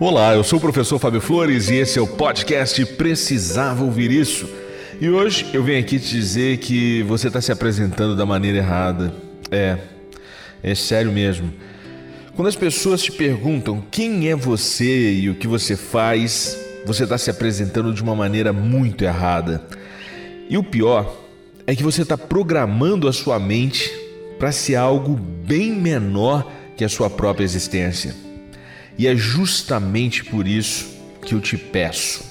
Olá, eu sou o professor Fábio Flores e esse é o podcast Precisava Ouvir Isso. E hoje eu venho aqui te dizer que você está se apresentando da maneira errada. É, é sério mesmo. Quando as pessoas te perguntam quem é você e o que você faz, você está se apresentando de uma maneira muito errada. E o pior é que você está programando a sua mente para ser algo bem menor que a sua própria existência. E é justamente por isso que eu te peço.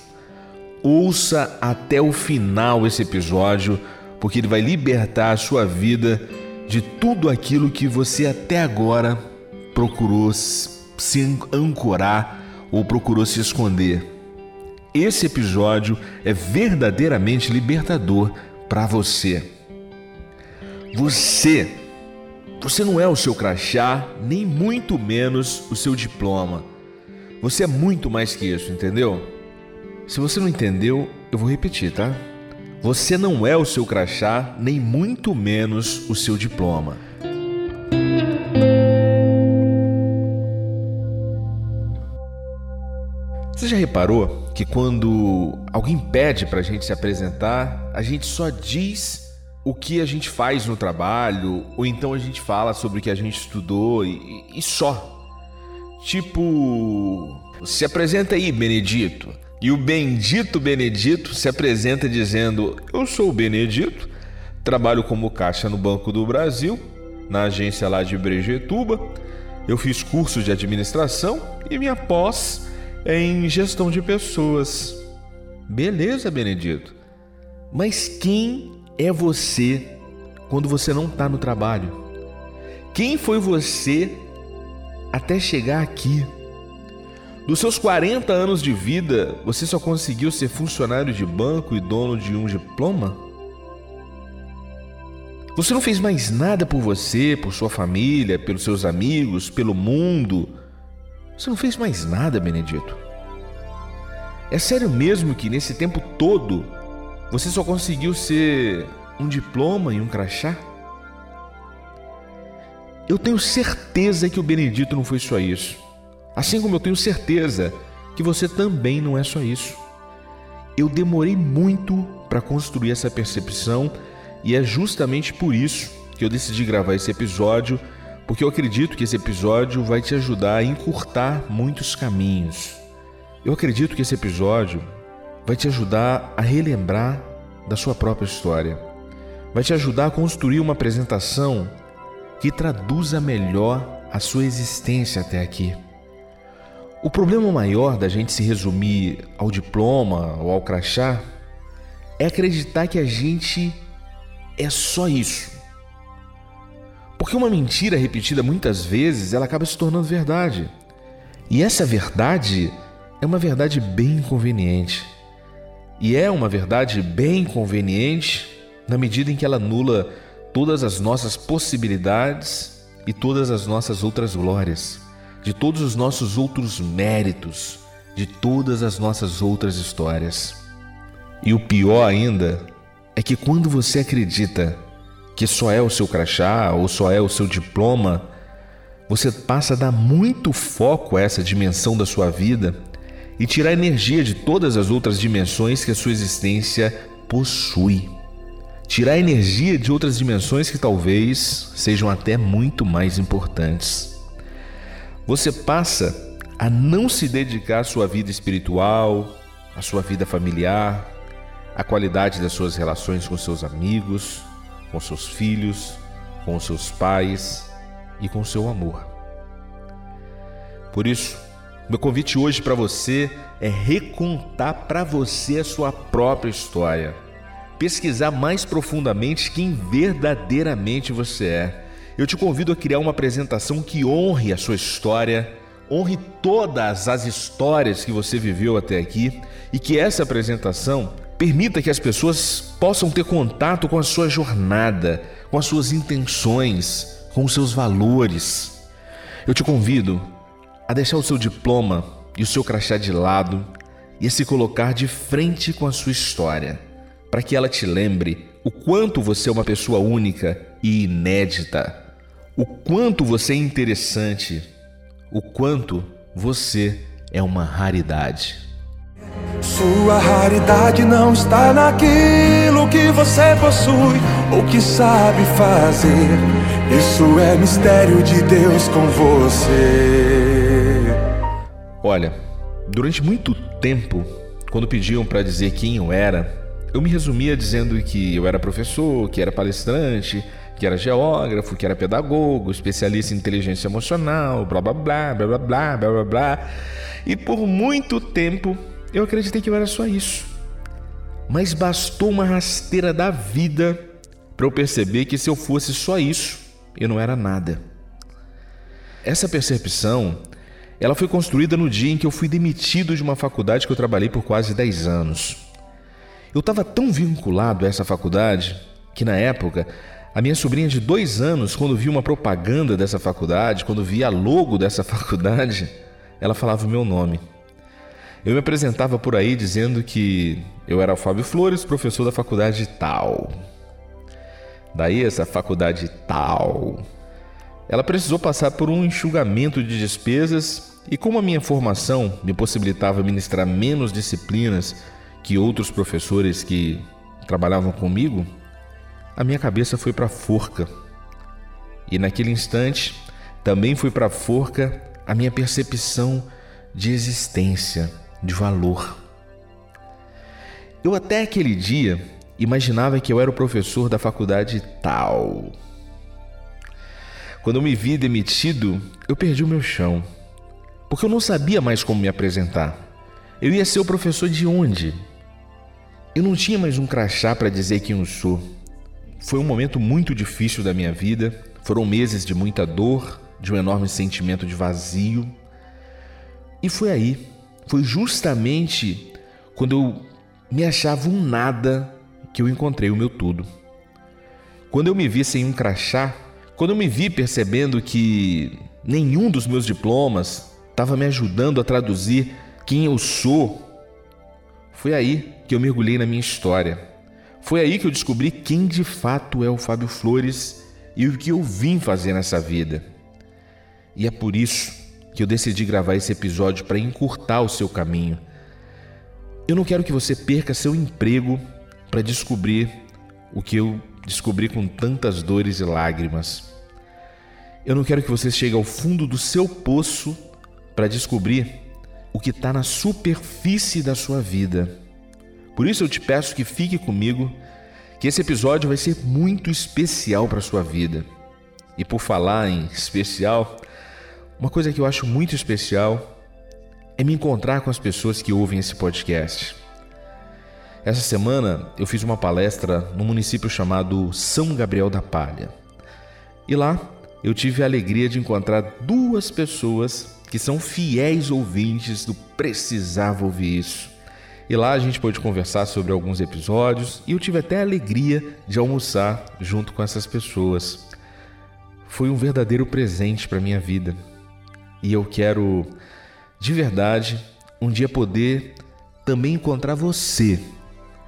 Ouça até o final esse episódio, porque ele vai libertar a sua vida de tudo aquilo que você até agora procurou se ancorar ou procurou se esconder. Esse episódio é verdadeiramente libertador para você. Você você não é o seu crachá, nem muito menos o seu diploma. Você é muito mais que isso, entendeu? Se você não entendeu, eu vou repetir, tá? Você não é o seu crachá, nem muito menos o seu diploma. Você já reparou que quando alguém pede para a gente se apresentar, a gente só diz o que a gente faz no trabalho, ou então a gente fala sobre o que a gente estudou e, e só. Tipo, se apresenta aí, Benedito. E o bendito Benedito se apresenta dizendo: Eu sou o Benedito, trabalho como caixa no Banco do Brasil, na agência lá de Brejetuba. Eu fiz cursos de administração e minha pós é em gestão de pessoas. Beleza, Benedito. Mas quem é você quando você não está no trabalho? Quem foi você até chegar aqui? Dos seus 40 anos de vida, você só conseguiu ser funcionário de banco e dono de um diploma? Você não fez mais nada por você, por sua família, pelos seus amigos, pelo mundo. Você não fez mais nada, Benedito. É sério mesmo que nesse tempo todo você só conseguiu ser um diploma e um crachá? Eu tenho certeza que o Benedito não foi só isso. Assim como eu tenho certeza que você também não é só isso. Eu demorei muito para construir essa percepção e é justamente por isso que eu decidi gravar esse episódio, porque eu acredito que esse episódio vai te ajudar a encurtar muitos caminhos. Eu acredito que esse episódio vai te ajudar a relembrar da sua própria história. Vai te ajudar a construir uma apresentação que traduza melhor a sua existência até aqui. O problema maior da gente se resumir ao diploma ou ao crachá é acreditar que a gente é só isso. Porque uma mentira repetida muitas vezes, ela acaba se tornando verdade. E essa verdade é uma verdade bem inconveniente. E é uma verdade bem conveniente na medida em que ela anula todas as nossas possibilidades e todas as nossas outras glórias, de todos os nossos outros méritos, de todas as nossas outras histórias. E o pior ainda é que quando você acredita que só é o seu crachá ou só é o seu diploma, você passa a dar muito foco a essa dimensão da sua vida e tirar energia de todas as outras dimensões que a sua existência possui. Tirar energia de outras dimensões que talvez sejam até muito mais importantes. Você passa a não se dedicar à sua vida espiritual, à sua vida familiar, à qualidade das suas relações com seus amigos, com seus filhos, com seus pais e com seu amor. Por isso, meu convite hoje para você é recontar para você a sua própria história. Pesquisar mais profundamente quem verdadeiramente você é. Eu te convido a criar uma apresentação que honre a sua história, honre todas as histórias que você viveu até aqui e que essa apresentação permita que as pessoas possam ter contato com a sua jornada, com as suas intenções, com os seus valores. Eu te convido a deixar o seu diploma e o seu crachá de lado e a se colocar de frente com a sua história, para que ela te lembre o quanto você é uma pessoa única e inédita, o quanto você é interessante, o quanto você é uma raridade. Sua raridade não está naquilo que você possui ou que sabe fazer. Isso é mistério de Deus com você. Olha, durante muito tempo, quando pediam para dizer quem eu era, eu me resumia dizendo que eu era professor, que era palestrante, que era geógrafo, que era pedagogo, especialista em inteligência emocional, blá blá blá, blá blá blá, blá blá blá. E por muito tempo eu acreditei que eu era só isso. Mas bastou uma rasteira da vida para eu perceber que se eu fosse só isso, eu não era nada. Essa percepção, ela foi construída no dia em que eu fui demitido de uma faculdade que eu trabalhei por quase 10 anos. Eu estava tão vinculado a essa faculdade que na época a minha sobrinha de dois anos, quando via uma propaganda dessa faculdade, quando via a logo dessa faculdade, ela falava o meu nome. Eu me apresentava por aí dizendo que eu era o Fábio Flores, professor da faculdade tal. Daí essa faculdade tal. Ela precisou passar por um enxugamento de despesas e como a minha formação me possibilitava ministrar menos disciplinas que outros professores que trabalhavam comigo, a minha cabeça foi para a forca. E naquele instante, também foi para a forca a minha percepção de existência, de valor. Eu até aquele dia imaginava que eu era o professor da faculdade tal. Quando eu me vi demitido, eu perdi o meu chão, porque eu não sabia mais como me apresentar. Eu ia ser o professor de onde? Eu não tinha mais um crachá para dizer quem eu sou. Foi um momento muito difícil da minha vida, foram meses de muita dor, de um enorme sentimento de vazio. E foi aí, foi justamente quando eu me achava um nada que eu encontrei o meu tudo. Quando eu me vi sem um crachá, quando eu me vi percebendo que nenhum dos meus diplomas estava me ajudando a traduzir quem eu sou, foi aí que eu mergulhei na minha história foi aí que eu descobri quem de fato é o Fábio Flores e o que eu vim fazer nessa vida. E é por isso que eu decidi gravar esse episódio para encurtar o seu caminho. Eu não quero que você perca seu emprego para descobrir o que eu descobri com tantas dores e lágrimas. Eu não quero que você chegue ao fundo do seu poço para descobrir o que está na superfície da sua vida. Por isso eu te peço que fique comigo, que esse episódio vai ser muito especial para a sua vida. E por falar em especial, uma coisa que eu acho muito especial é me encontrar com as pessoas que ouvem esse podcast. Essa semana eu fiz uma palestra no município chamado São Gabriel da Palha. E lá eu tive a alegria de encontrar duas pessoas que são fiéis ouvintes do Precisava Ouvir Isso. E lá a gente pôde conversar sobre alguns episódios e eu tive até a alegria de almoçar junto com essas pessoas. Foi um verdadeiro presente para minha vida. E eu quero de verdade um dia poder também encontrar você.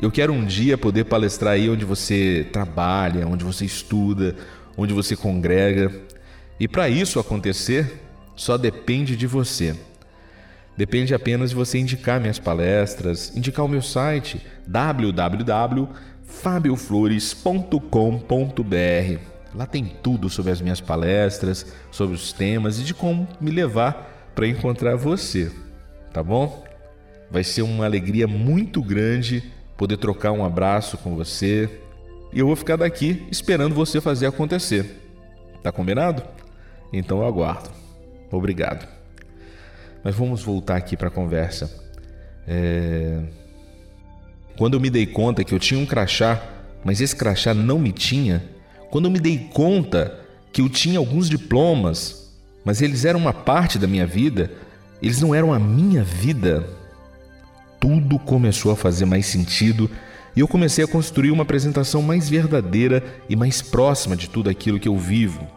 Eu quero um dia poder palestrar aí onde você trabalha, onde você estuda, onde você congrega. E para isso acontecer, só depende de você. Depende apenas de você indicar minhas palestras, indicar o meu site www.fabioflores.com.br. Lá tem tudo sobre as minhas palestras, sobre os temas e de como me levar para encontrar você, tá bom? Vai ser uma alegria muito grande poder trocar um abraço com você. E eu vou ficar daqui esperando você fazer acontecer. Tá combinado? Então eu aguardo. Obrigado. Mas vamos voltar aqui para a conversa. É... Quando eu me dei conta que eu tinha um crachá, mas esse crachá não me tinha, quando eu me dei conta que eu tinha alguns diplomas, mas eles eram uma parte da minha vida, eles não eram a minha vida, tudo começou a fazer mais sentido e eu comecei a construir uma apresentação mais verdadeira e mais próxima de tudo aquilo que eu vivo.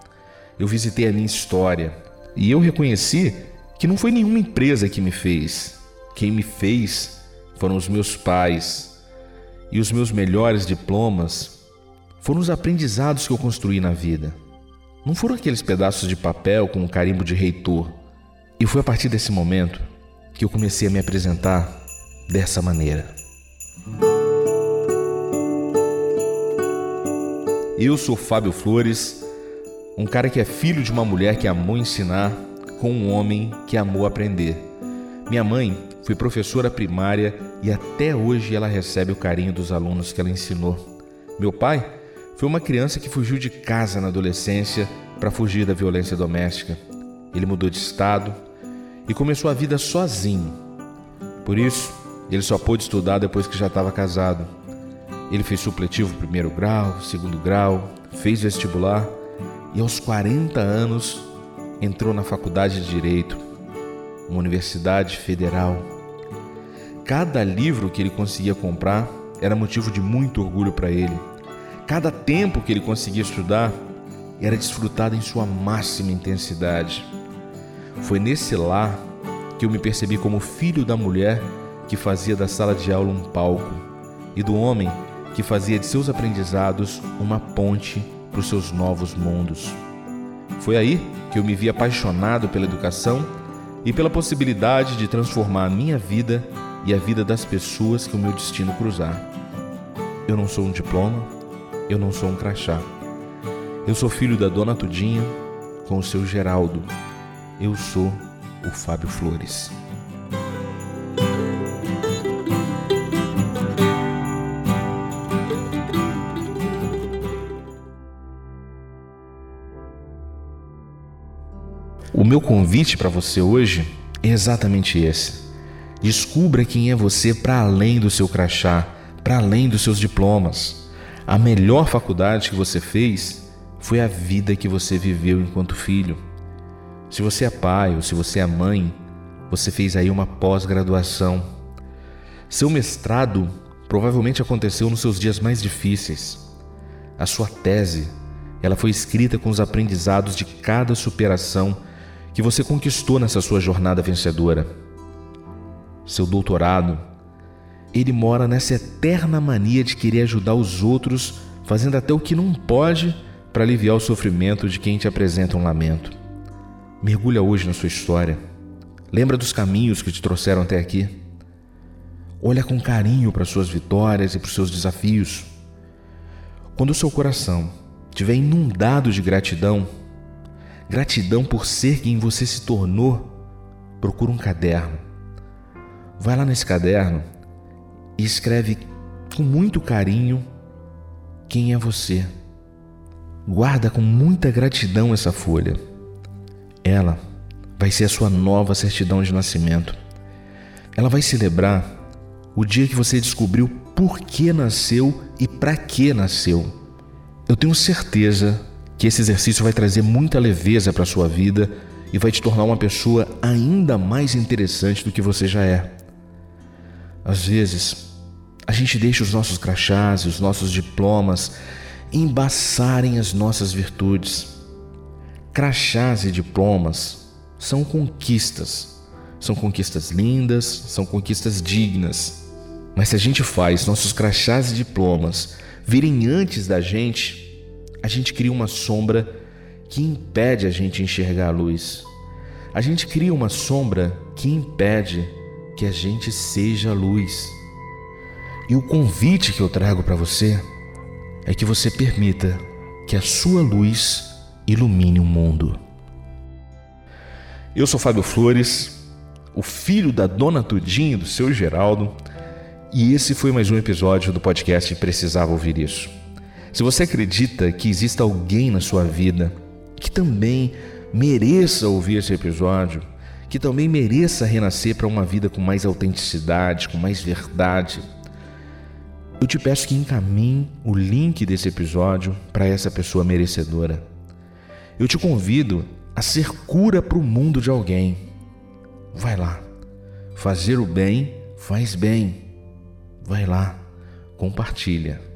Eu visitei a minha história e eu reconheci que não foi nenhuma empresa que me fez. Quem me fez foram os meus pais. E os meus melhores diplomas foram os aprendizados que eu construí na vida. Não foram aqueles pedaços de papel com o carimbo de reitor. E foi a partir desse momento que eu comecei a me apresentar dessa maneira. Eu sou Fábio Flores, um cara que é filho de uma mulher que amou ensinar com um homem que amou aprender. Minha mãe foi professora primária e até hoje ela recebe o carinho dos alunos que ela ensinou. Meu pai foi uma criança que fugiu de casa na adolescência para fugir da violência doméstica. Ele mudou de estado e começou a vida sozinho. Por isso, ele só pôde estudar depois que já estava casado. Ele fez supletivo primeiro grau, segundo grau, fez vestibular e aos 40 anos entrou na faculdade de Direito, uma universidade federal. Cada livro que ele conseguia comprar era motivo de muito orgulho para ele. Cada tempo que ele conseguia estudar era desfrutado em sua máxima intensidade. Foi nesse lar que eu me percebi como filho da mulher que fazia da sala de aula um palco e do homem que fazia de seus aprendizados uma ponte para os seus novos mundos. Foi aí que eu me vi apaixonado pela educação e pela possibilidade de transformar a minha vida e a vida das pessoas que o meu destino cruzar. Eu não sou um diploma, eu não sou um crachá. Eu sou filho da dona Tudinha com o seu Geraldo. Eu sou o Fábio Flores. O meu convite para você hoje é exatamente esse. Descubra quem é você para além do seu crachá, para além dos seus diplomas. A melhor faculdade que você fez foi a vida que você viveu enquanto filho. Se você é pai ou se você é mãe, você fez aí uma pós-graduação. Seu mestrado provavelmente aconteceu nos seus dias mais difíceis. A sua tese, ela foi escrita com os aprendizados de cada superação que você conquistou nessa sua jornada vencedora. Seu doutorado, ele mora nessa eterna mania de querer ajudar os outros, fazendo até o que não pode para aliviar o sofrimento de quem te apresenta um lamento. Mergulha hoje na sua história. Lembra dos caminhos que te trouxeram até aqui. Olha com carinho para suas vitórias e para os seus desafios. Quando o seu coração estiver inundado de gratidão, gratidão por ser quem você se tornou, procura um caderno. Vai lá nesse caderno e escreve com muito carinho quem é você. Guarda com muita gratidão essa folha. Ela vai ser a sua nova certidão de nascimento. Ela vai celebrar o dia que você descobriu por que nasceu e para que nasceu. Eu tenho certeza que esse exercício vai trazer muita leveza para a sua vida e vai te tornar uma pessoa ainda mais interessante do que você já é. Às vezes, a gente deixa os nossos crachás, os nossos diplomas embaçarem as nossas virtudes. Crachás e diplomas são conquistas. São conquistas lindas, são conquistas dignas. Mas se a gente faz nossos crachás e diplomas virem antes da gente, a gente cria uma sombra que impede a gente enxergar a luz. A gente cria uma sombra que impede que a gente seja a luz. E o convite que eu trago para você é que você permita que a sua luz ilumine o mundo. Eu sou Fábio Flores, o filho da dona Tudinho do seu Geraldo, e esse foi mais um episódio do podcast Precisava Ouvir Isso. Se você acredita que exista alguém na sua vida que também mereça ouvir esse episódio, que também mereça renascer para uma vida com mais autenticidade, com mais verdade, eu te peço que encaminhe o link desse episódio para essa pessoa merecedora. Eu te convido a ser cura para o mundo de alguém. Vai lá. Fazer o bem faz bem. Vai lá. Compartilha.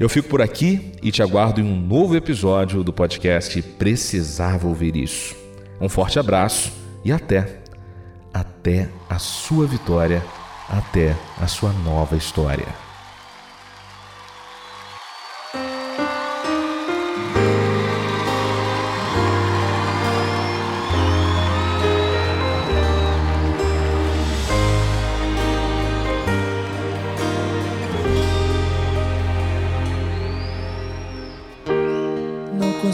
Eu fico por aqui e te aguardo em um novo episódio do podcast Precisava Ouvir Isso. Um forte abraço e até. Até a sua vitória, até a sua nova história.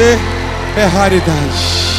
Você é raridade.